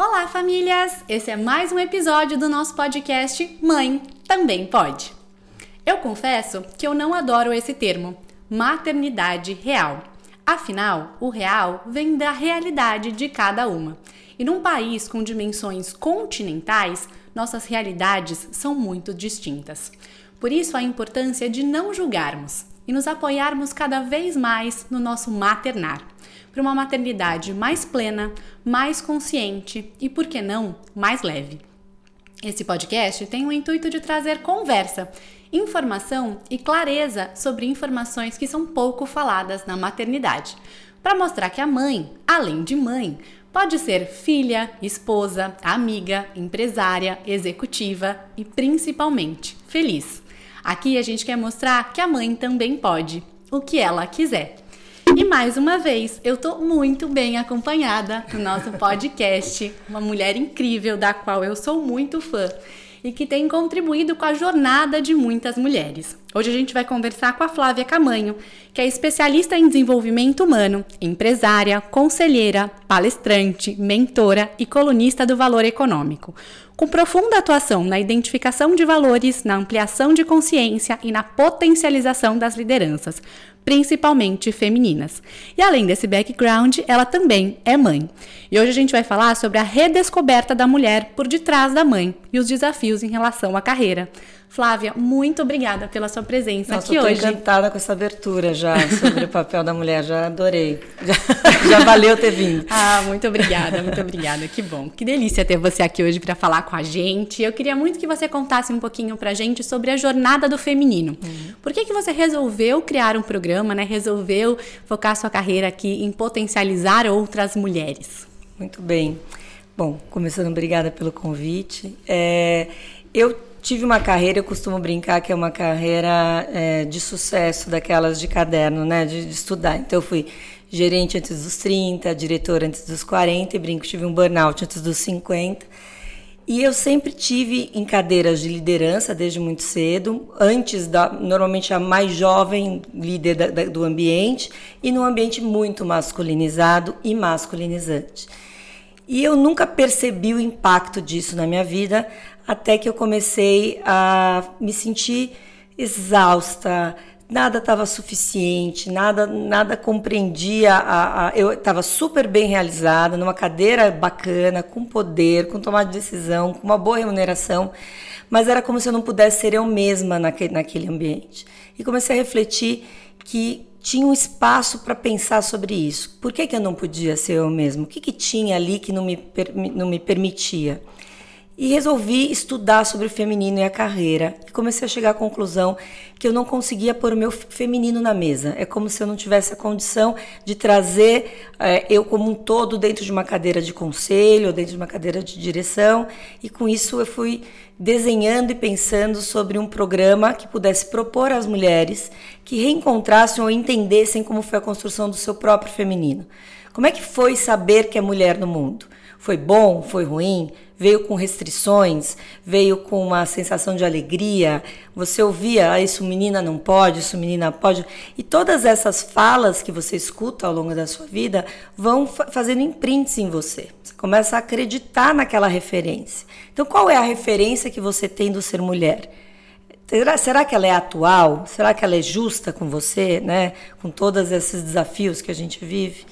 Olá, famílias! Esse é mais um episódio do nosso podcast Mãe Também Pode. Eu confesso que eu não adoro esse termo, maternidade real. Afinal, o real vem da realidade de cada uma. E num país com dimensões continentais, nossas realidades são muito distintas. Por isso, a importância de não julgarmos e nos apoiarmos cada vez mais no nosso maternar para uma maternidade mais plena, mais consciente e, por que não, mais leve. Esse podcast tem o intuito de trazer conversa, informação e clareza sobre informações que são pouco faladas na maternidade, para mostrar que a mãe, além de mãe, pode ser filha, esposa, amiga, empresária, executiva e principalmente feliz. Aqui a gente quer mostrar que a mãe também pode, o que ela quiser. E mais uma vez, eu tô muito bem acompanhada no nosso podcast, uma mulher incrível da qual eu sou muito fã e que tem contribuído com a jornada de muitas mulheres. Hoje a gente vai conversar com a Flávia Camanho, que é especialista em desenvolvimento humano, empresária, conselheira, palestrante, mentora e colunista do Valor Econômico. Com profunda atuação na identificação de valores, na ampliação de consciência e na potencialização das lideranças, principalmente femininas. E além desse background, ela também é mãe. E hoje a gente vai falar sobre a redescoberta da mulher por detrás da mãe e os desafios em relação à carreira. Flávia, muito obrigada pela sua presença Nossa, aqui eu tô hoje. encantada com essa abertura já sobre o papel da mulher, já adorei. Já, já valeu ter vindo. Ah, muito obrigada, muito obrigada. Que bom. Que delícia ter você aqui hoje para falar com a gente. Eu queria muito que você contasse um pouquinho pra gente sobre a jornada do feminino. Uhum. Por que que você resolveu criar um programa, né? Resolveu focar sua carreira aqui em potencializar outras mulheres? Muito bem. Bom, começando, obrigada pelo convite. É, eu tive uma carreira, eu costumo brincar que é uma carreira é, de sucesso, daquelas de caderno, né, de, de, estudar. Então, eu fui gerente antes dos 30, diretora antes dos 40, e brinco, tive um burnout antes dos 50. E eu sempre tive em cadeiras de liderança desde muito cedo, antes da, normalmente a mais jovem líder da, da, do ambiente, e num ambiente muito masculinizado e masculinizante. E eu nunca percebi o impacto disso na minha vida até que eu comecei a me sentir exausta, nada estava suficiente, nada nada compreendia. A, a eu estava super bem realizada, numa cadeira bacana, com poder, com tomada de decisão, com uma boa remuneração, mas era como se eu não pudesse ser eu mesma naquele, naquele ambiente. E comecei a refletir que tinha um espaço para pensar sobre isso. Por que, que eu não podia ser eu mesma? O que, que tinha ali que não me, não me permitia? E resolvi estudar sobre o feminino e a carreira. E comecei a chegar à conclusão que eu não conseguia pôr o meu feminino na mesa. É como se eu não tivesse a condição de trazer é, eu como um todo dentro de uma cadeira de conselho, dentro de uma cadeira de direção. E com isso eu fui desenhando e pensando sobre um programa que pudesse propor às mulheres que reencontrassem ou entendessem como foi a construção do seu próprio feminino. Como é que foi saber que é mulher no mundo? Foi bom? Foi ruim? Veio com restrições, veio com uma sensação de alegria. Você ouvia, ah, isso menina não pode, isso menina pode. E todas essas falas que você escuta ao longo da sua vida vão fazendo imprints em você. Você começa a acreditar naquela referência. Então, qual é a referência que você tem do ser mulher? Será, será que ela é atual? Será que ela é justa com você, né? Com todos esses desafios que a gente vive?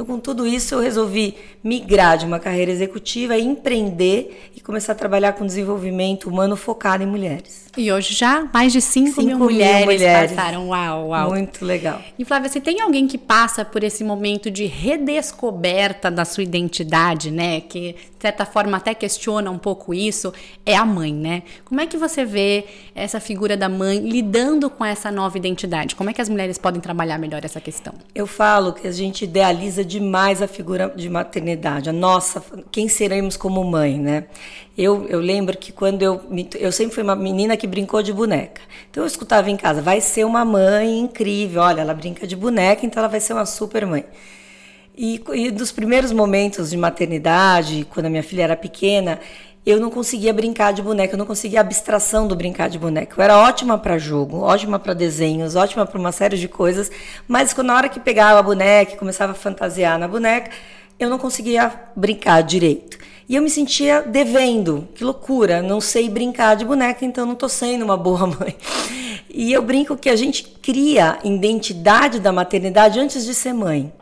Então, com tudo isso, eu resolvi migrar de uma carreira executiva, empreender e começar a trabalhar com desenvolvimento humano focado em mulheres. E hoje já mais de 5 mil, mulheres, mulheres passaram. Uau, uau. Muito legal. E Flávia, você tem alguém que passa por esse momento de redescoberta da sua identidade, né? Que, de certa forma, até questiona um pouco isso, é a mãe, né? Como é que você vê essa figura da mãe lidando com essa nova identidade? Como é que as mulheres podem trabalhar melhor essa questão? Eu falo que a gente idealiza demais a figura de maternidade, a nossa, quem seremos como mãe, né? Eu, eu lembro que quando eu. Eu sempre fui uma menina que brincou de boneca. Então eu escutava em casa, vai ser uma mãe incrível, olha, ela brinca de boneca, então ela vai ser uma super mãe. E, e dos primeiros momentos de maternidade, quando a minha filha era pequena, eu não conseguia brincar de boneca, eu não conseguia a abstração do brincar de boneca. Eu era ótima para jogo, ótima para desenhos, ótima para uma série de coisas, mas quando na hora que pegava a boneca e começava a fantasiar na boneca, eu não conseguia brincar direito. E eu me sentia devendo, que loucura, não sei brincar de boneca, então não estou sendo uma boa mãe. E eu brinco que a gente cria identidade da maternidade antes de ser mãe.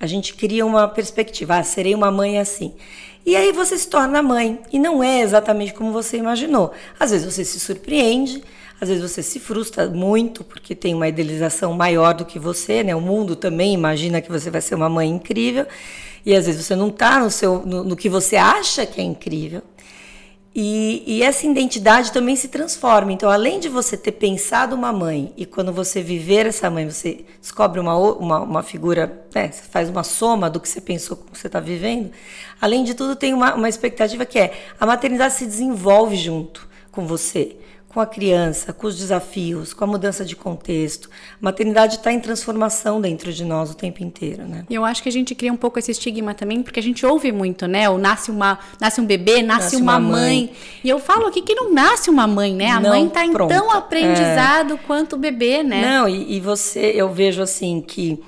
A gente cria uma perspectiva, ah, serei uma mãe assim. E aí você se torna mãe, e não é exatamente como você imaginou. Às vezes você se surpreende, às vezes você se frustra muito porque tem uma idealização maior do que você, né? O mundo também imagina que você vai ser uma mãe incrível e às vezes você não está no, seu, no, no que você acha que é incrível. E, e, essa identidade também se transforma. Então, além de você ter pensado uma mãe, e quando você viver essa mãe, você descobre uma, uma, uma figura, né, você faz uma soma do que você pensou que você está vivendo. Além de tudo, tem uma, uma expectativa que é a maternidade se desenvolve junto com você com a criança, com os desafios, com a mudança de contexto. A maternidade está em transformação dentro de nós o tempo inteiro, né? Eu acho que a gente cria um pouco esse estigma também, porque a gente ouve muito, né? O nasce uma, nasce um bebê, nasce, nasce uma, uma mãe. mãe. E eu falo aqui que não nasce uma mãe, né? A não, mãe está em tão aprendizado é... quanto o bebê, né? Não, e, e você, eu vejo assim que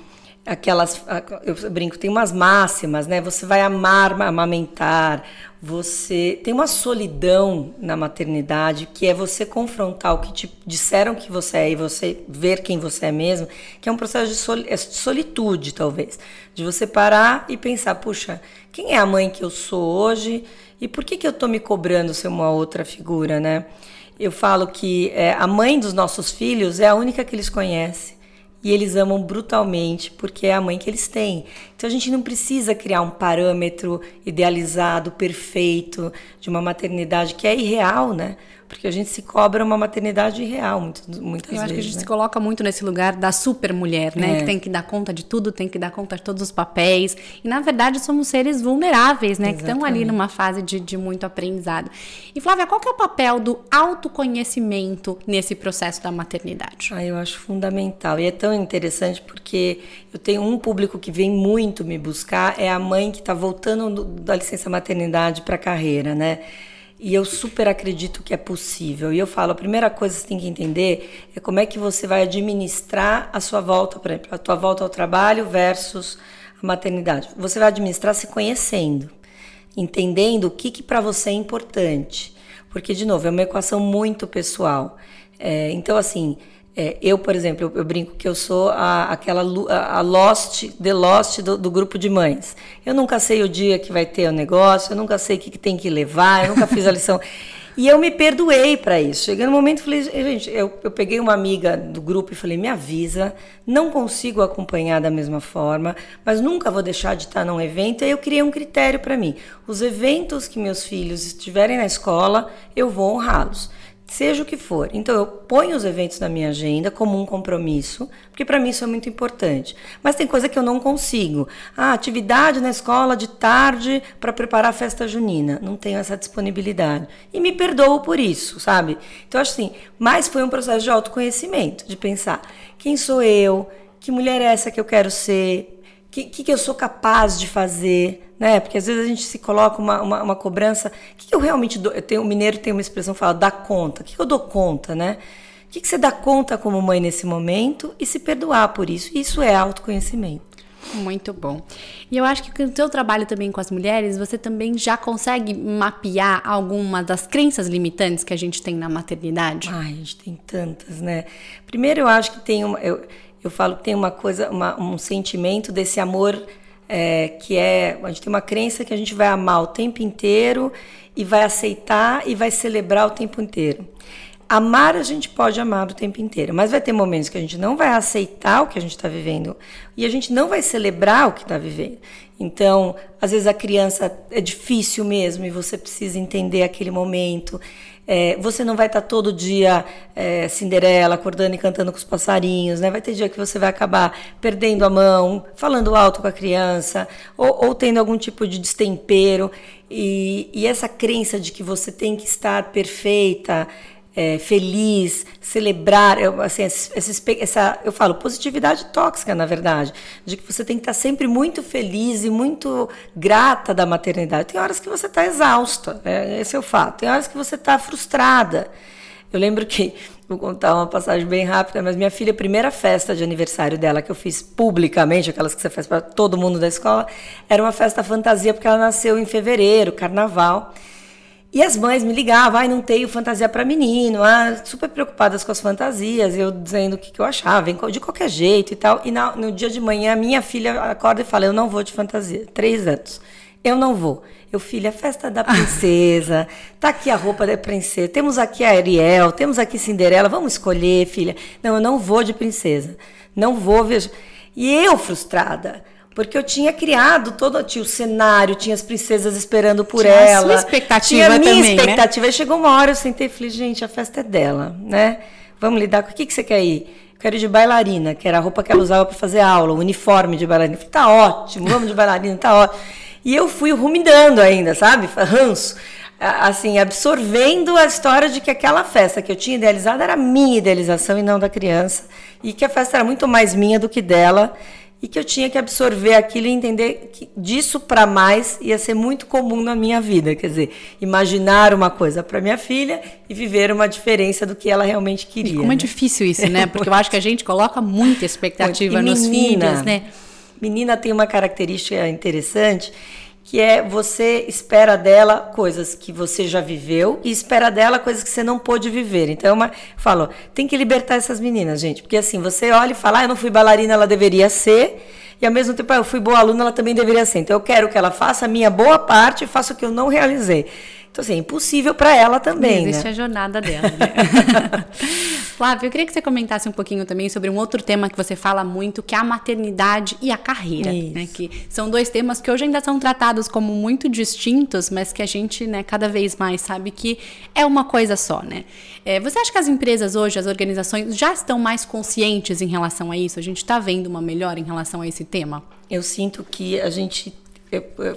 aquelas eu brinco tem umas máximas né você vai amar amamentar você tem uma solidão na maternidade que é você confrontar o que te disseram que você é e você ver quem você é mesmo, que é um processo de é solitude, talvez, de você parar e pensar, puxa, quem é a mãe que eu sou hoje e por que que eu tô me cobrando ser uma outra figura, né? Eu falo que é, a mãe dos nossos filhos é a única que eles conhecem e eles amam brutalmente porque é a mãe que eles têm. Então a gente não precisa criar um parâmetro idealizado, perfeito de uma maternidade que é irreal, né? Porque a gente se cobra uma maternidade irreal muitas, muitas Eu vezes. acho que a gente né? se coloca muito nesse lugar da super mulher, né? É. Que tem que dar conta de tudo, tem que dar conta de todos os papéis. E na verdade somos seres vulneráveis, né? Exatamente. Que estão ali numa fase de, de muito aprendizado. E Flávia, qual que é o papel do autoconhecimento nesse processo da maternidade? Ah, eu acho fundamental. E é tão interessante porque eu tenho um público que vem muito me buscar, é a mãe que está voltando da licença maternidade para a carreira, né? E eu super acredito que é possível. E eu falo, a primeira coisa que você tem que entender é como é que você vai administrar a sua volta, por exemplo, a tua volta ao trabalho versus a maternidade. Você vai administrar se conhecendo, entendendo o que, que para você é importante. Porque, de novo, é uma equação muito pessoal. É, então, assim, é, eu, por exemplo, eu, eu, brinco que eu sou a, aquela a, a Lost, The Lost do, do, grupo de mães. Eu nunca sei o dia que vai ter o negócio, eu nunca sei o que, que tem que levar, eu nunca fiz a lição. E eu me perdoei para isso. Cheguei no momento e falei, gente, eu, eu peguei uma amiga do grupo e falei, me avisa, não consigo acompanhar da mesma forma, mas nunca vou deixar de estar num evento. E eu criei um critério para mim. Os eventos que meus filhos estiverem na escola, eu vou honrá-los seja o que for. Então eu ponho os eventos na minha agenda como um compromisso, porque para mim isso é muito importante. Mas tem coisa que eu não consigo. Ah, atividade na escola de tarde para preparar a festa junina. Não tenho essa disponibilidade. E me perdoo por isso, sabe? Então acho assim, mas foi um processo de autoconhecimento, de pensar quem sou eu, que mulher é essa que eu quero ser, que, que, que eu sou capaz de fazer, né? Porque às vezes a gente se coloca uma, uma, uma cobrança. O que, que, eu realmente dou? Eu tenho, o mineiro tem uma expressão que fala, dá conta. O que, que eu dou conta, né? O que, que você dá conta como mãe nesse momento e se perdoar por isso? Isso é autoconhecimento. Muito bom. E eu acho que com o seu trabalho também com as mulheres, você também já consegue mapear alguma das crenças limitantes que a gente tem na maternidade? Ai, a gente tem tantas, né? Primeiro, eu acho que tem uma. Eu, eu falo que tem uma coisa, uma, um sentimento desse amor é, que é. A gente tem uma crença que a gente vai amar o tempo inteiro e vai aceitar e vai celebrar o tempo inteiro. Amar a gente pode amar o tempo inteiro, mas vai ter momentos que a gente não vai aceitar o que a gente está vivendo e a gente não vai celebrar o que está vivendo. Então, às vezes a criança é difícil mesmo e você precisa entender aquele momento. É, você não vai estar todo dia é, Cinderela, acordando e cantando com os passarinhos, né? Vai ter dia que você vai acabar perdendo a mão, falando alto com a criança, ou, ou tendo algum tipo de destempero. E, e essa crença de que você tem que estar perfeita, é, feliz, celebrar, eu, assim, essa, essa, eu falo positividade tóxica, na verdade, de que você tem que estar sempre muito feliz e muito grata da maternidade. Tem horas que você está exausta, é, esse é o fato. Tem horas que você está frustrada. Eu lembro que Vou contar uma passagem bem rápida, mas minha filha, a primeira festa de aniversário dela que eu fiz publicamente, aquelas que você faz para todo mundo da escola, era uma festa fantasia porque ela nasceu em fevereiro, carnaval. E as mães me ligavam, ai, não tenho fantasia para menino, ah, super preocupadas com as fantasias, eu dizendo o que, que eu achava, de qualquer jeito e tal. E na, no dia de manhã, minha filha acorda e fala: Eu não vou de fantasia, três anos. Eu não vou. Eu, filha, festa da princesa, tá aqui a roupa da princesa, temos aqui a Ariel, temos aqui Cinderela, vamos escolher, filha. Não, eu não vou de princesa. Não vou, veja. E eu frustrada. Porque eu tinha criado todo tinha o cenário, tinha as princesas esperando por tinha ela. A sua expectativa tinha a minha também, né? expectativa. Né? Aí chegou uma hora, eu sentei e falei, gente, a festa é dela, né? Vamos lidar com o que, que você quer ir? Eu quero ir de bailarina, que era a roupa que ela usava para fazer aula, o uniforme de bailarina. Eu falei, tá ótimo, vamos de bailarina, tá ótimo. E eu fui ruminando ainda, sabe? Ranço. Assim, absorvendo a história de que aquela festa que eu tinha idealizado era minha idealização e não da criança. E que a festa era muito mais minha do que dela e que eu tinha que absorver aquilo e entender que disso para mais ia ser muito comum na minha vida, quer dizer, imaginar uma coisa para minha filha e viver uma diferença do que ela realmente queria. E como é né? é difícil isso, né? Porque eu acho que a gente coloca muita expectativa menina, nos filhos, né? Menina tem uma característica interessante que é você espera dela coisas que você já viveu e espera dela coisas que você não pôde viver. Então, eu falo, tem que libertar essas meninas, gente, porque assim, você olha e fala, ah, eu não fui bailarina, ela deveria ser, e ao mesmo tempo, ah, eu fui boa aluna, ela também deveria ser. Então, eu quero que ela faça a minha boa parte e faça o que eu não realizei. Então, assim, é impossível para ela também. Existe né? a jornada dela. Né? Flávio, eu queria que você comentasse um pouquinho também sobre um outro tema que você fala muito, que é a maternidade e a carreira. Né? Que são dois temas que hoje ainda são tratados como muito distintos, mas que a gente, né, cada vez mais sabe que é uma coisa só, né? É, você acha que as empresas hoje, as organizações, já estão mais conscientes em relação a isso? A gente está vendo uma melhora em relação a esse tema? Eu sinto que a gente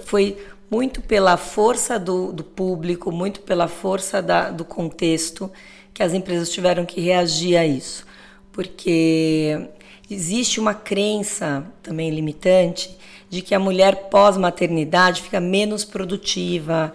foi muito pela força do, do público, muito pela força da, do contexto, que as empresas tiveram que reagir a isso. Porque existe uma crença também limitante de que a mulher pós-maternidade fica menos produtiva.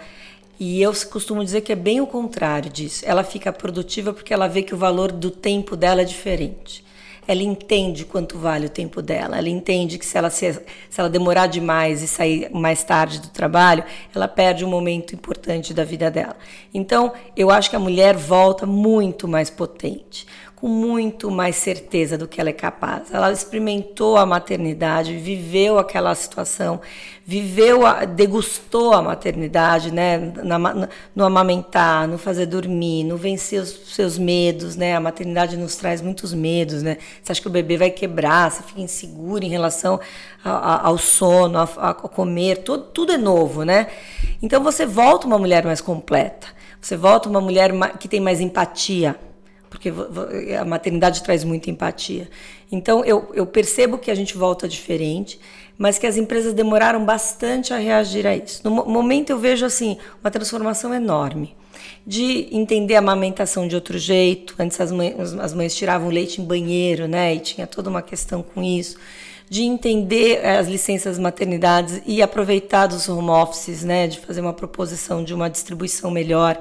E eu costumo dizer que é bem o contrário disso. Ela fica produtiva porque ela vê que o valor do tempo dela é diferente ela entende quanto vale o tempo dela. Ela entende que se ela, se, se ela demorar demais e sair mais tarde do trabalho, ela perde um momento importante da vida dela. Então, eu acho que a mulher volta muito mais potente com muito mais certeza do que ela é capaz. Ela experimentou a maternidade, viveu aquela situação, viveu, a, degustou a maternidade, né? Na, no amamentar, no fazer dormir, no vencer os seus medos, né? A maternidade nos traz muitos medos, né? Você acha que o bebê vai quebrar, você fica inseguro em relação a, a, ao sono, a, comer, tudo, tudo é novo, né? Então você volta uma mulher mais completa, você volta uma mulher que tem mais empatia porque a maternidade traz muita empatia. Então, eu, eu percebo que a gente volta diferente, mas que as empresas demoraram bastante a reagir a isso. No momento, eu vejo assim uma transformação enorme de entender a amamentação de outro jeito. Antes as mães, as mães tiravam leite em banheiro, né? E tinha toda uma questão com isso. De entender eh, as licenças maternidades e aproveitar dos home offices, né? De fazer uma proposição de uma distribuição melhor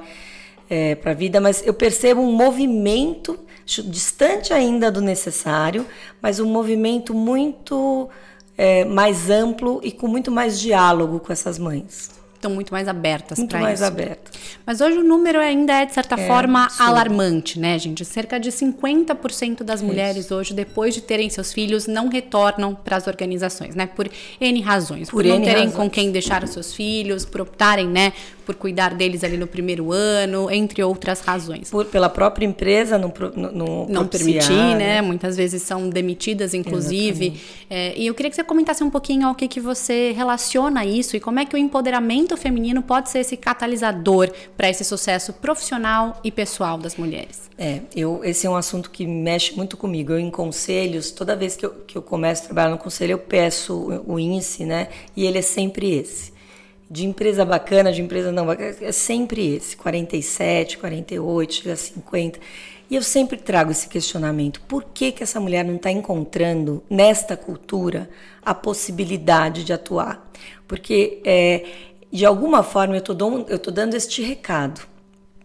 é, para a vida, mas eu percebo um movimento distante ainda do necessário, mas um movimento muito é, mais amplo e com muito mais diálogo com essas mães estão muito mais abertas para isso. Muito mais abertas. Mas hoje o número ainda é, de certa é, forma, absurdo. alarmante, né, gente? Cerca de 50% das mulheres hoje, depois de terem seus filhos, não retornam para as organizações, né? Por N razões. Por, por não N terem razões. com quem deixar os seus filhos, por optarem, né, por cuidar deles ali no primeiro ano, entre outras razões. Por, pela própria empresa não, não, não permitir, né? né? Muitas vezes são demitidas, inclusive. É, e eu queria que você comentasse um pouquinho ao que, que você relaciona isso e como é que o empoderamento feminino pode ser esse catalisador para esse sucesso profissional e pessoal das mulheres? É, eu, esse é um assunto que mexe muito comigo. Eu, em conselhos, toda vez que eu, que eu começo a trabalhar no conselho, eu peço o, o índice, né? E ele é sempre esse. De empresa bacana, de empresa não bacana, é sempre esse: 47, 48, chega a 50. E eu sempre trago esse questionamento: por que, que essa mulher não está encontrando nesta cultura a possibilidade de atuar? Porque é, de alguma forma eu estou dando este recado,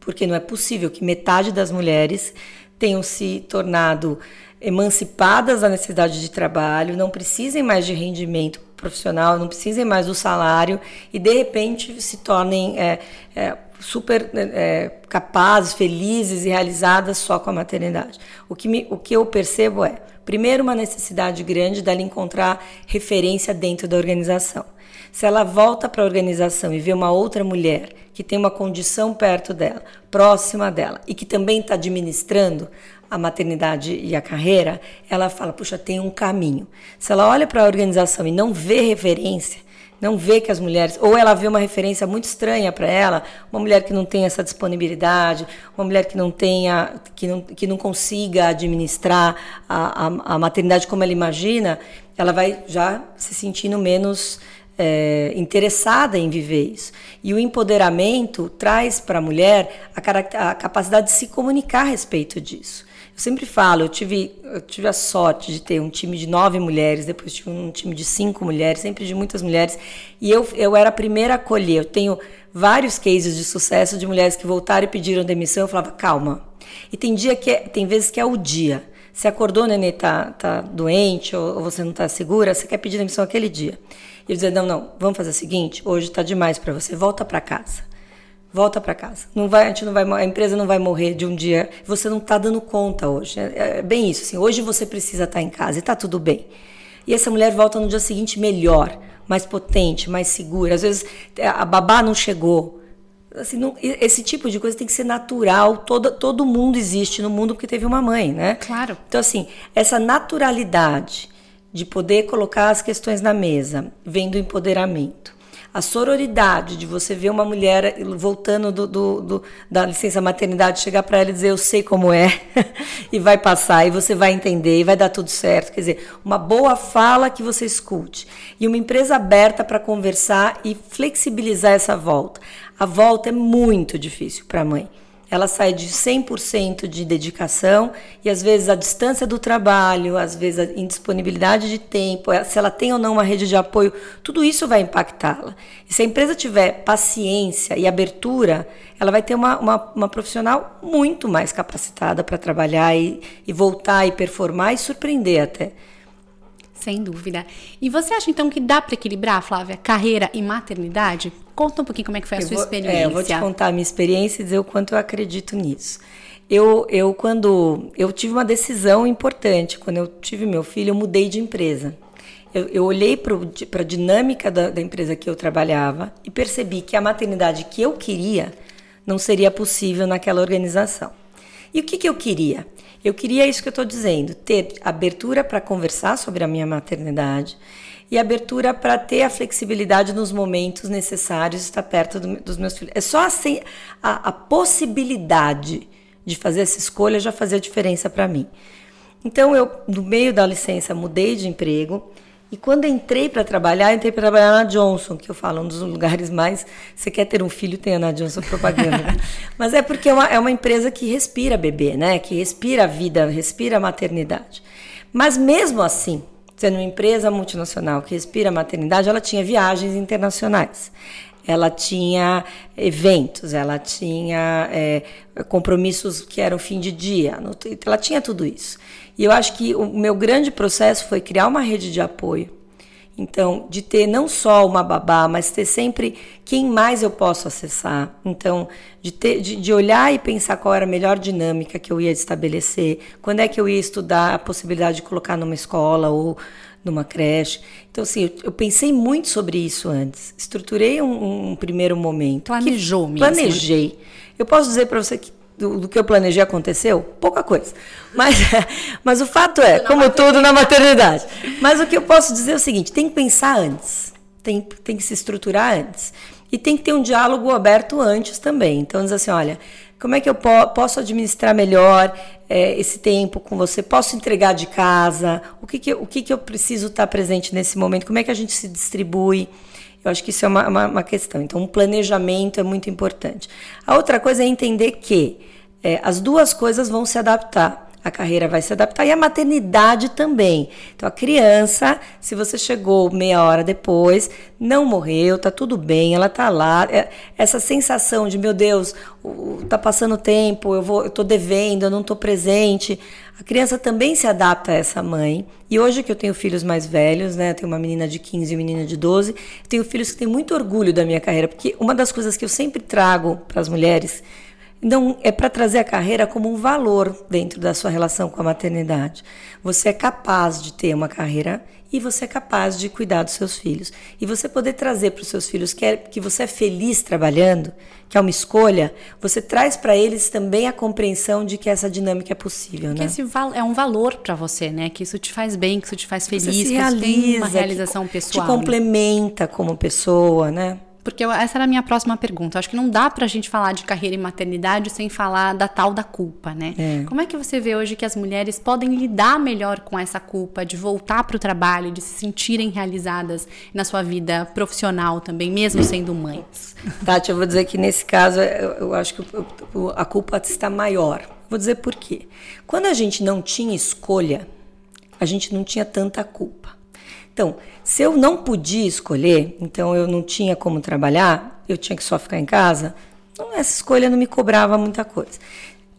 porque não é possível que metade das mulheres tenham se tornado emancipadas da necessidade de trabalho, não precisem mais de rendimento profissional, não precisem mais do salário e de repente se tornem é, é, super é, capazes, felizes e realizadas só com a maternidade. O que, me, o que eu percebo é, primeiro, uma necessidade grande dela encontrar referência dentro da organização. Se ela volta para a organização e vê uma outra mulher que tem uma condição perto dela, próxima dela, e que também está administrando a maternidade e a carreira, ela fala: puxa, tem um caminho. Se ela olha para a organização e não vê referência, não vê que as mulheres, ou ela vê uma referência muito estranha para ela, uma mulher que não tem essa disponibilidade, uma mulher que não tenha, que não, que não consiga administrar a, a, a maternidade como ela imagina, ela vai já se sentindo menos é, interessada em viver isso. E o empoderamento traz para a mulher a, a, capacidade de se comunicar a respeito disso. Sempre falo, eu tive, eu tive a sorte de ter um time de nove mulheres, depois tive um time de cinco mulheres, sempre de muitas mulheres, e eu, eu era a primeira a acolher. Eu tenho vários cases de sucesso de mulheres que voltaram e pediram demissão. Eu falava, calma. E tem dia que é, tem vezes que é o dia. Você acordou, o nenê tá, tá doente ou, ou você não está segura, você quer pedir demissão aquele dia. E eu dizia, não, não, vamos fazer o seguinte, hoje está demais para você, volta para casa. Volta para casa. Não vai, a, gente não vai, a empresa não vai morrer de um dia. Você não está dando conta hoje. É, é, bem isso. Assim, hoje você precisa estar tá em casa e está tudo bem. E essa mulher volta no dia seguinte melhor, mais potente, mais segura. Às vezes a babá não chegou. Assim, não, esse tipo de coisa tem que ser natural. Todo, todo mundo existe no mundo porque teve uma mãe, né? Claro. Então, assim, essa naturalidade de poder colocar as questões na mesa, vem do empoderamento. A sororidade de você ver uma mulher voltando do, do, do da licença maternidade, chegar para ela e dizer eu sei como é, e vai passar, e você vai entender, e vai dar tudo certo. Quer dizer, uma boa fala que você escute. E uma empresa aberta para conversar e flexibilizar essa volta. A volta é muito difícil para a mãe ela sai de 100% de dedicação e às vezes a distância do trabalho, às vezes a indisponibilidade de tempo, se ela tem ou não uma rede de apoio, tudo isso vai impactá-la. E se a empresa tiver paciência e abertura, ela vai ter uma, uma, uma profissional muito mais capacitada para trabalhar e, e voltar e performar e surpreender até. Sem dúvida. E você acha então que dá para equilibrar, Flávia, carreira e maternidade? Conta um pouquinho como é que foi a eu sua vou, experiência. É, eu vou te contar a minha experiência e dizer o quanto eu acredito nisso. Eu, eu quando eu tive uma decisão importante, quando eu tive meu filho, eu mudei de empresa. Eu, eu olhei para a dinâmica da, da empresa que eu trabalhava e percebi que a maternidade que eu queria não seria possível naquela organização. E o que, que eu queria? Eu queria isso que eu estou dizendo, ter abertura para conversar sobre a minha maternidade e abertura para ter a flexibilidade nos momentos necessários estar perto do, dos meus filhos. É só assim a, a possibilidade de fazer essa escolha já fazia diferença para mim. Então eu, no meio da licença, mudei de emprego e quando entrei para trabalhar, entrei para trabalhar na Johnson, que eu falo, um dos lugares mais. Você quer ter um filho, tenha na Johnson propaganda. Mas é porque é uma, é uma empresa que respira bebê, né? Que respira a vida, respira a maternidade. Mas mesmo assim, sendo uma empresa multinacional que respira a maternidade, ela tinha viagens internacionais. Ela tinha eventos, ela tinha é, compromissos que eram fim de dia, ela tinha tudo isso. E eu acho que o meu grande processo foi criar uma rede de apoio. Então, de ter não só uma babá, mas ter sempre quem mais eu posso acessar. Então, de, ter, de, de, olhar e pensar qual era a melhor dinâmica que eu ia estabelecer, quando é que eu ia estudar a possibilidade de colocar numa escola ou numa creche. Então, assim, eu, eu pensei muito sobre isso antes. Estruturei um, um primeiro momento. Planejou mesmo. Planejei. Eu posso dizer para você que do, do, que eu planejei aconteceu? Pouca coisa. Mas, mas o fato é, como tudo na maternidade. Mas o que eu posso dizer é o seguinte: tem que pensar antes, tem, tem que se estruturar antes. E tem que ter um diálogo aberto antes também. Então, diz assim: olha, como é que eu po posso administrar melhor é, esse tempo com você? Posso entregar de casa? O que, que, o que, que eu preciso estar presente nesse momento? Como é que a gente se distribui? Eu acho que isso é uma, uma, uma questão. Então, um planejamento é muito importante. A outra coisa é entender que é, as duas coisas vão se adaptar. A carreira vai se adaptar e a maternidade também. Então a criança, se você chegou meia hora depois, não morreu, tá tudo bem, ela tá lá. É, essa sensação de meu Deus, tá passando tempo, eu vou, eu tô devendo, eu não tô presente. A criança também se adapta a essa mãe. E hoje que eu tenho filhos mais velhos, né? Eu tenho uma menina de 15 e uma menina de 12, eu tenho filhos que têm muito orgulho da minha carreira, porque uma das coisas que eu sempre trago para as mulheres então, é para trazer a carreira como um valor dentro da sua relação com a maternidade. Você é capaz de ter uma carreira e você é capaz de cuidar dos seus filhos. E você poder trazer para os seus filhos que, é, que você é feliz trabalhando, que é uma escolha, você traz para eles também a compreensão de que essa dinâmica é possível. Que né? esse é um valor para você, né? Que isso te faz bem, que isso te faz feliz, você que realiza, isso tem uma realização pessoal. Te complementa né? como pessoa, né? Porque essa era a minha próxima pergunta. Eu acho que não dá pra gente falar de carreira e maternidade sem falar da tal da culpa, né? É. Como é que você vê hoje que as mulheres podem lidar melhor com essa culpa de voltar pro trabalho, de se sentirem realizadas na sua vida profissional também, mesmo sendo mães? Tati, eu vou dizer que nesse caso eu, eu acho que a culpa está maior. Vou dizer por quê. Quando a gente não tinha escolha, a gente não tinha tanta culpa. Então, se eu não podia escolher, então eu não tinha como trabalhar, eu tinha que só ficar em casa, essa escolha não me cobrava muita coisa.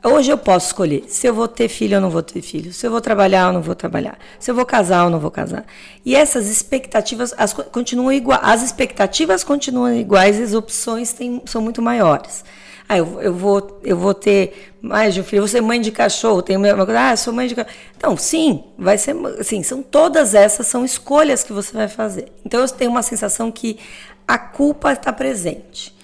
Hoje eu posso escolher se eu vou ter filho ou não vou ter filho, se eu vou trabalhar ou não vou trabalhar, se eu vou casar ou não vou casar. E essas expectativas as, continuam iguais, as expectativas continuam iguais as opções são muito maiores. Ah, eu, eu, vou, eu vou ter mais de um filho, eu vou ser mãe de cachorro, tenho uma coisa, ah, sou mãe de cachorro. Então, sim, vai ser, assim, são todas essas são escolhas que você vai fazer. Então, eu tenho uma sensação que a culpa está presente.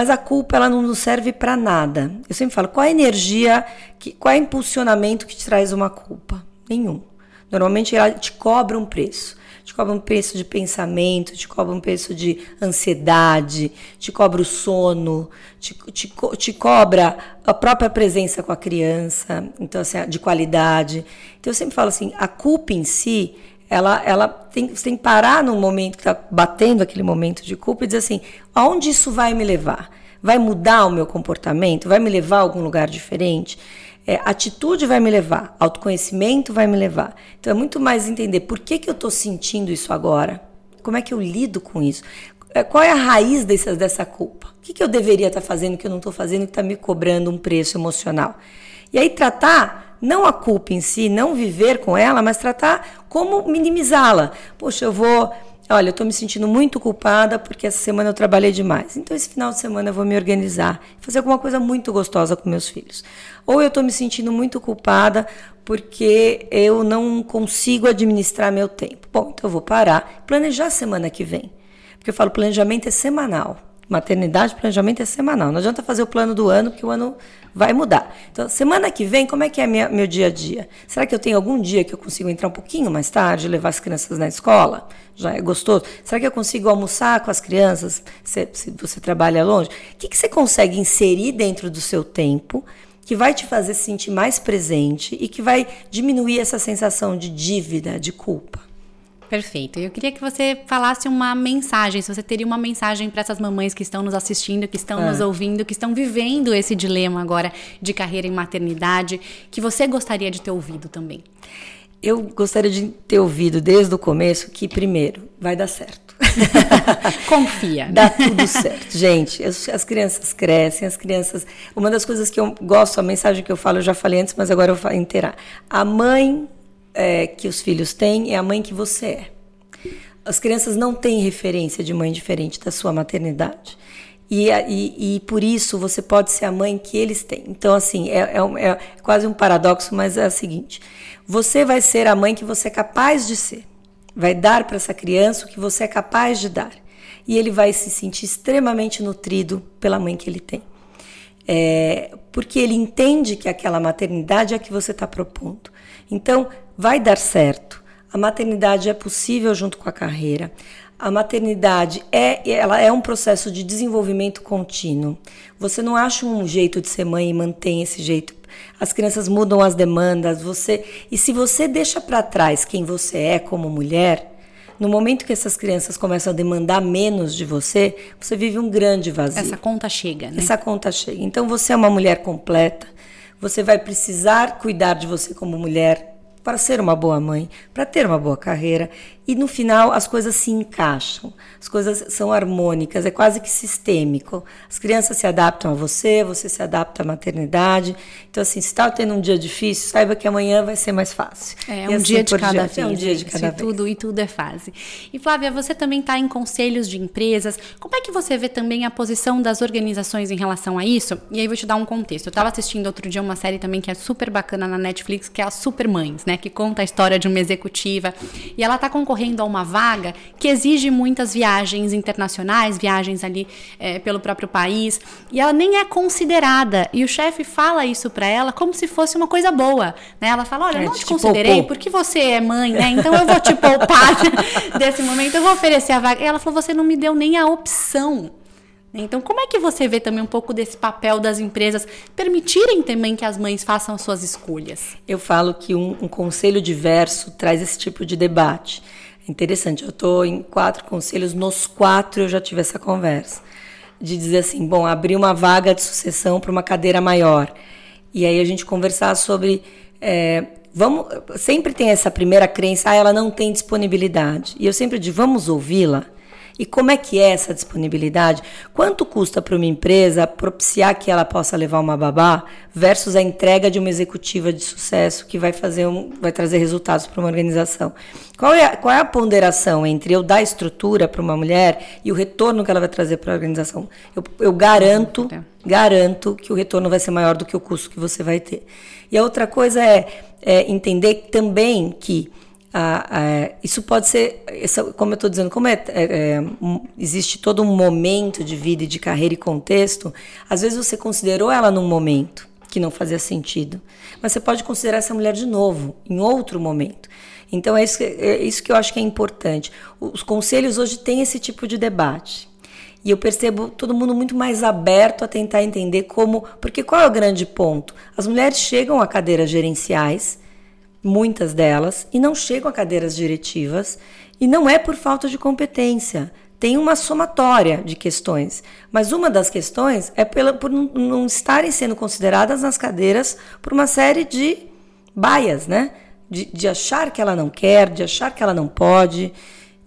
Mas a culpa ela não nos serve para nada. Eu sempre falo, qual a energia, que, qual é o impulsionamento que te traz uma culpa? Nenhum. Normalmente ela te cobra um preço te cobra um preço de pensamento, te cobra um preço de ansiedade, te cobra o sono, te, te, te cobra a própria presença com a criança, então assim, de qualidade. Então eu sempre falo assim, a culpa em si, ela, ela tem, tem que parar no momento que está batendo aquele momento de culpa e dizer assim, aonde isso vai me levar? Vai mudar o meu comportamento? Vai me levar a algum lugar diferente? É, atitude vai me levar, autoconhecimento vai me levar. Então é muito mais entender por que, que eu estou sentindo isso agora, como é que eu lido com isso, é, qual é a raiz dessa, dessa culpa, o que, que eu deveria estar tá fazendo que eu não estou fazendo que está me cobrando um preço emocional. E aí tratar não a culpa em si, não viver com ela, mas tratar como minimizá-la. Poxa, eu vou Olha, eu estou me sentindo muito culpada porque essa semana eu trabalhei demais. Então, esse final de semana eu vou me organizar, fazer alguma coisa muito gostosa com meus filhos. Ou eu estou me sentindo muito culpada porque eu não consigo administrar meu tempo. Bom, então eu vou parar, planejar a semana que vem. Porque eu falo, planejamento é semanal. Maternidade, planejamento é semanal. Não adianta fazer o plano do ano, porque o ano vai mudar. Então, semana que vem, como é que é minha, meu dia a dia? Será que eu tenho algum dia que eu consigo entrar um pouquinho mais tarde, levar as crianças na escola? Já é gostoso. Será que eu consigo almoçar com as crianças, se, se você trabalha longe? O que, que você consegue inserir dentro do seu tempo que vai te fazer se sentir mais presente e que vai diminuir essa sensação de dívida, de culpa? Perfeito. Eu queria que você falasse uma mensagem, se você teria uma mensagem para essas mamães que estão nos assistindo, que estão é. nos ouvindo, que estão vivendo esse dilema agora de carreira e maternidade, que você gostaria de ter ouvido também. Eu gostaria de ter ouvido desde o começo que, primeiro, vai dar certo. Confia. Dá tudo certo. Gente, as, as, crianças crescem, as crianças. Uma das coisas que eu gosto, a mensagem que eu falo, eu já falei antes, mas agora eu vou inteirar. A mãe é, que os filhos têm é a mãe que você é. As crianças não têm referência de mãe diferente da sua maternidade. E, e, e, por isso você pode ser a mãe que eles têm. Então, assim, é, é, é, quase um paradoxo, mas é o seguinte: você vai ser a mãe que você é capaz de ser. Vai dar para essa criança o que você é capaz de dar. E ele vai se sentir extremamente nutrido pela mãe que ele tem. É, porque ele entende que aquela maternidade é a que você está propondo. Então, vai dar certo. A maternidade é possível junto com a carreira. A maternidade é, ela é um processo de desenvolvimento contínuo. Você não acha um jeito de ser mãe e mantém esse jeito. As crianças mudam as demandas, você e se você deixa para trás quem você é como mulher, no momento que essas crianças começam a demandar menos de você, você vive um grande vazio. Essa conta chega, né? Essa conta chega. Então você é uma mulher completa você vai precisar cuidar de você como mulher para ser uma boa mãe, para ter uma boa carreira. E no final as coisas se encaixam, as coisas são harmônicas, é quase que sistêmico. As crianças se adaptam a você, você se adapta à maternidade. Então, assim, se está tendo um dia difícil, saiba que amanhã vai ser mais fácil. É um, assim dia, de cada vez, é um dia de cada e vez. Tudo, e tudo é fase. E Flávia, você também está em conselhos de empresas. Como é que você vê também a posição das organizações em relação a isso? E aí vou te dar um contexto. Eu estava assistindo outro dia uma série também que é super bacana na Netflix, que é a Super Mães, né? Que conta a história de uma executiva. E ela está concorrendo concorrendo a uma vaga que exige muitas viagens internacionais, viagens ali é, pelo próprio país, e ela nem é considerada. E o chefe fala isso para ela como se fosse uma coisa boa. Né? Ela fala: Olha, é, não te, te considerei poupou. porque você é mãe, né? Então eu vou te poupar desse momento, eu vou oferecer a vaga. E ela falou: Você não me deu nem a opção então, como é que você vê também um pouco desse papel das empresas permitirem também que as mães façam suas escolhas? Eu falo que um, um conselho diverso traz esse tipo de debate. Interessante, eu estou em quatro conselhos, nos quatro eu já tive essa conversa. De dizer assim, bom, abrir uma vaga de sucessão para uma cadeira maior. E aí a gente conversar sobre. É, vamos, sempre tem essa primeira crença, ah, ela não tem disponibilidade. E eu sempre digo, vamos ouvi-la. E como é que é essa disponibilidade? Quanto custa para uma empresa propiciar que ela possa levar uma babá versus a entrega de uma executiva de sucesso que vai fazer um, vai trazer resultados para uma organização? Qual é, a, qual é a ponderação entre eu dar estrutura para uma mulher e o retorno que ela vai trazer para a organização? Eu, eu garanto, garanto que o retorno vai ser maior do que o custo que você vai ter. E a outra coisa é, é entender também que ah, ah, isso pode ser, essa, como eu estou dizendo, como é, é, é, existe todo um momento de vida e de carreira e contexto, às vezes você considerou ela num momento que não fazia sentido, mas você pode considerar essa mulher de novo, em outro momento. Então é isso, que, é isso que eu acho que é importante. Os conselhos hoje têm esse tipo de debate. E eu percebo todo mundo muito mais aberto a tentar entender como. Porque qual é o grande ponto? As mulheres chegam a cadeiras gerenciais muitas delas, e não chegam a cadeiras diretivas, e não é por falta de competência. Tem uma somatória de questões, mas uma das questões é pela, por não estarem sendo consideradas nas cadeiras por uma série de baias, né? De, de achar que ela não quer, de achar que ela não pode.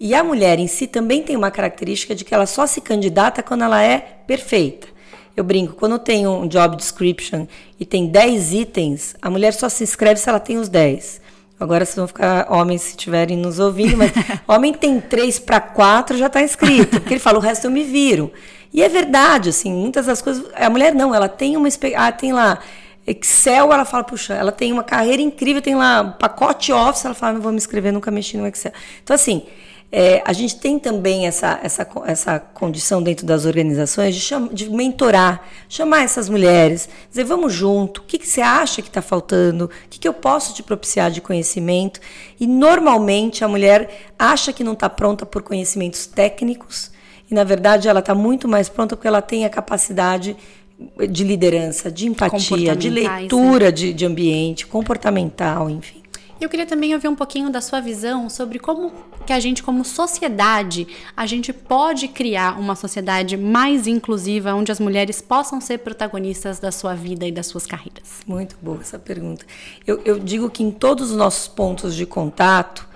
E a mulher em si também tem uma característica de que ela só se candidata quando ela é perfeita. Eu brinco, quando tem um job description e tem 10 itens, a mulher só se inscreve se ela tem os 10. Agora vocês vão ficar homens se estiverem nos ouvindo, mas homem tem 3 para 4 já está inscrito, porque ele fala, o resto eu me viro. E é verdade, assim, muitas das coisas. A mulher não, ela tem uma. Ah, tem lá. Excel, ela fala, puxa, ela tem uma carreira incrível, tem lá pacote Office, ela fala, não vou me inscrever, nunca mexi no Excel. Então, assim, é, a gente tem também essa, essa, essa condição dentro das organizações de, cham, de mentorar, chamar essas mulheres, dizer, vamos junto, o que, que você acha que está faltando, o que, que eu posso te propiciar de conhecimento. E normalmente a mulher acha que não está pronta por conhecimentos técnicos, e na verdade ela está muito mais pronta porque ela tem a capacidade de liderança, de empatia, de leitura né? de, de ambiente, comportamental, enfim. Eu queria também ouvir um pouquinho da sua visão sobre como que a gente, como sociedade, a gente pode criar uma sociedade mais inclusiva, onde as mulheres possam ser protagonistas da sua vida e das suas carreiras. Muito boa essa pergunta. Eu, eu digo que em todos os nossos pontos de contato,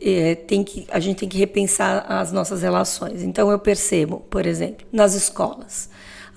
é, tem que, a gente tem que repensar as nossas relações. Então, eu percebo, por exemplo, nas escolas.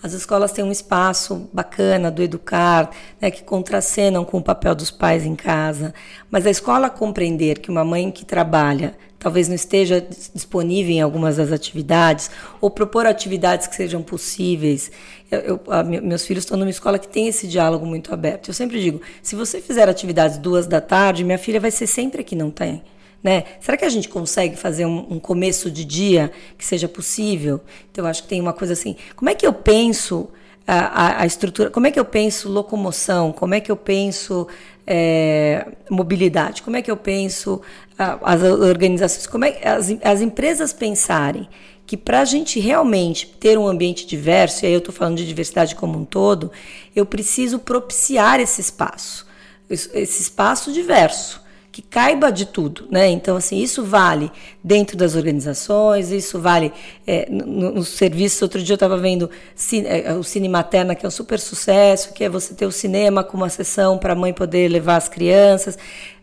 As escolas têm um espaço bacana do educar, né, que contracenam com o papel dos pais em casa. Mas a escola compreender que uma mãe que trabalha talvez não esteja disponível em algumas das atividades, ou propor atividades que sejam possíveis. Eu, eu, a, meus filhos estão numa escola que tem esse diálogo muito aberto. Eu sempre digo: se você fizer atividades duas da tarde, minha filha vai ser sempre que não tem. Né? Será que a gente consegue fazer um, um, começo de dia que seja possível? Então, acho que tem uma coisa assim: como é que eu penso a, a, a estrutura, como é que eu penso locomoção, como é que eu penso é, mobilidade, como é que eu penso a, as organizações, como é as, as empresas pensarem que para a gente realmente ter um ambiente diverso, e aí eu estou falando de diversidade como um todo, eu preciso propiciar esse espaço, esse espaço diverso que caiba de tudo, né? Então, assim, isso vale dentro das organizações, isso vale é, no, no serviço. Outro dia eu estava vendo cine, é, o Cine Materna, que é um super sucesso, que é você ter o cinema com uma sessão para a mãe poder levar as crianças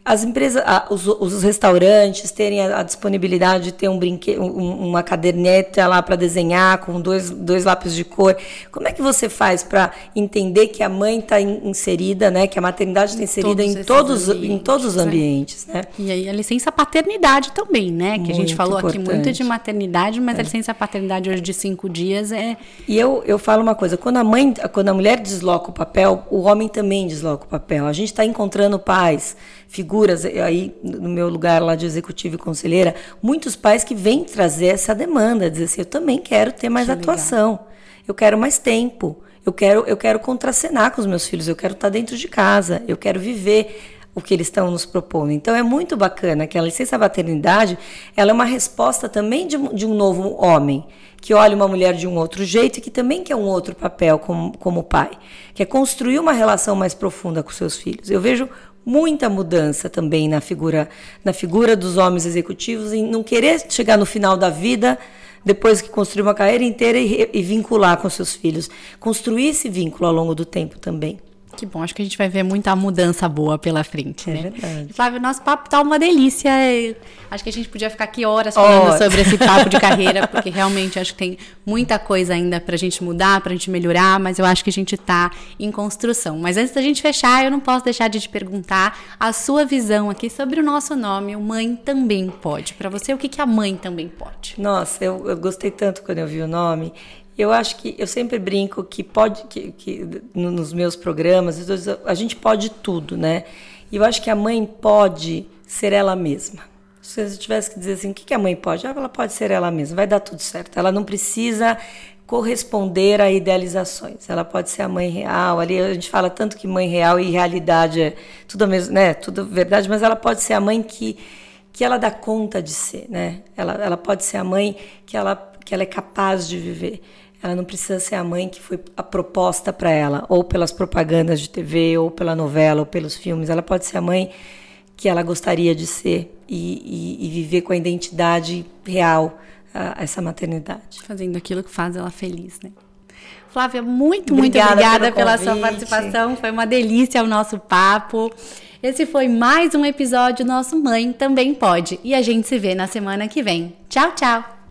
as empresas, os, os, restaurantes terem a, a, disponibilidade de ter um brinquedo, um, uma caderneta lá para desenhar com dois, dois lápis de cor. Como é que você faz para entender que a mãe está inserida, né? Que a maternidade está inserida todos em todos, em todos os ambientes, né? E aí a licença paternidade também, né? Que muito a gente falou importante. aqui muito de maternidade, mas é. a licença paternidade hoje de cinco dias é. E eu, eu falo uma coisa: quando a mãe, quando a mulher desloca o papel, o homem também desloca o papel. A gente está encontrando pais figuras aí no meu lugar lá de executivo e conselheira, muitos pais que vêm trazer essa demanda, dizer assim, eu também quero ter mais atuação, eu quero mais tempo, eu quero eu quero contracenar com os meus filhos, eu quero estar dentro de casa, eu quero viver o que eles estão nos propondo. Então é muito bacana que a licença maternidade, ela é uma resposta também de, de um novo homem que olha uma mulher de um outro jeito e que também quer um outro papel como, como pai, que é construir uma relação mais profunda com seus filhos. Eu vejo muita mudança também na figura, na figura dos homens executivos em não querer chegar no final da vida depois que construir uma carreira inteira e, e vincular com seus filhos, construir esse vínculo ao longo do tempo também. Que bom, acho que a gente vai ver muita mudança boa pela frente, é né? Verdade. Flávio, nosso papo tá uma delícia. Acho que a gente podia ficar aqui horas falando horas. sobre esse papo de carreira, porque realmente acho que tem muita coisa ainda pra gente mudar, pra gente melhorar, mas eu acho que a gente tá em construção. Mas antes da gente fechar, eu não posso deixar de te perguntar a sua visão aqui sobre o nosso nome, o Mãe Também Pode. Para você, o que, que a mãe também pode? Nossa, eu, eu gostei tanto quando eu vi o nome. Eu acho que eu sempre brinco que pode que, que nos meus programas a gente pode tudo, né? E eu acho que a mãe pode ser ela mesma. Se eu tivesse que dizer assim, o que a mãe pode? Ah, ela pode ser ela mesma, vai dar tudo certo. Ela não precisa corresponder a idealizações. Ela pode ser a mãe real. Ali a gente fala tanto que mãe real e realidade é tudo mesmo, né? Tudo verdade, mas ela pode ser a mãe que que ela dá conta de ser, né? Ela, ela pode ser a mãe que ela que ela é capaz de viver. Ela não precisa ser a mãe que foi a proposta para ela, ou pelas propagandas de TV, ou pela novela, ou pelos filmes. Ela pode ser a mãe que ela gostaria de ser e, e, e viver com a identidade real a, essa maternidade. Fazendo aquilo que faz ela feliz, né? Flávia, muito, obrigada muito obrigada pela sua participação. Foi uma delícia o nosso papo. Esse foi mais um episódio Nosso Mãe Também Pode. E a gente se vê na semana que vem. Tchau, tchau!